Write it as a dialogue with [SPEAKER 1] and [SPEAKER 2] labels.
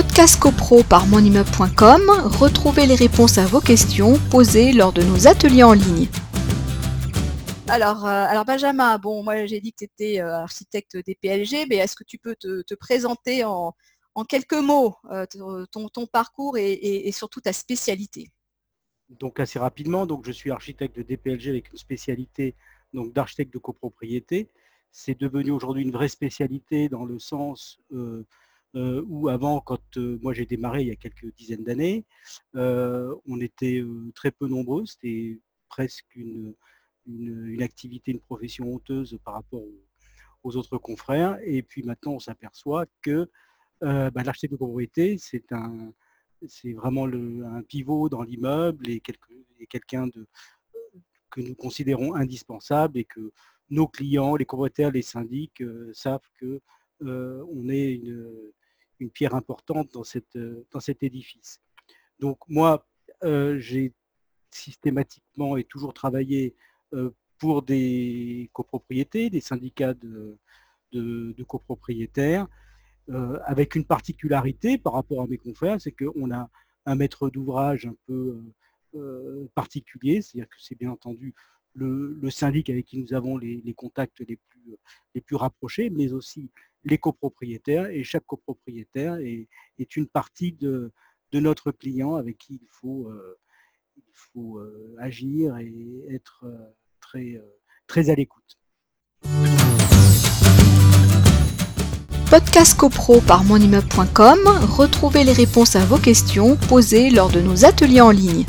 [SPEAKER 1] Podcast CoPro par monimmeuble.com, retrouvez les réponses à vos questions posées lors de nos ateliers en ligne. Alors, euh, alors Benjamin, bon, moi j'ai dit que tu étais euh, architecte des PLG, mais est-ce que tu peux te, présenter en, quelques mots euh, ton, parcours et, surtout ta spécialité?
[SPEAKER 2] Donc assez rapidement, donc je suis architecte de DPLG avec une spécialité d'architecte de copropriété. C'est devenu aujourd'hui une vraie spécialité dans le sens où avant, quand moi j'ai démarré il y a quelques dizaines d'années, on était très peu nombreux, c'était presque une, une, activité, une profession honteuse par rapport aux, autres confrères. Et puis maintenant, on s'aperçoit que euh, bah, l'architecte de propriété, c'est un, c'est vraiment un pivot dans l'immeuble et, quelqu'un de, que nous considérons indispensable et que nos clients, les propriétaires, les syndics euh, savent que euh, on est une, une, pierre importante dans, cette, dans cet édifice. Donc moi, j'ai systématiquement et toujours travaillé euh, pour des copropriétés, des syndicats de, copropriétaires, euh, avec une particularité par rapport à mes confrères, c'est qu'on a un maître d'ouvrage un peu euh, particulier, c'est-à-dire que c'est bien entendu le, syndic avec qui nous avons les, contacts les plus, les plus rapprochés, mais aussi les copropriétaires, et chaque copropriétaire est, une partie de, de, notre client avec qui il faut, il faut agir et être très, euh, très à l'écoute.
[SPEAKER 1] Podcast CoPro par monimmeuble.com, retrouvez les réponses à vos questions posées lors de nos ateliers en ligne.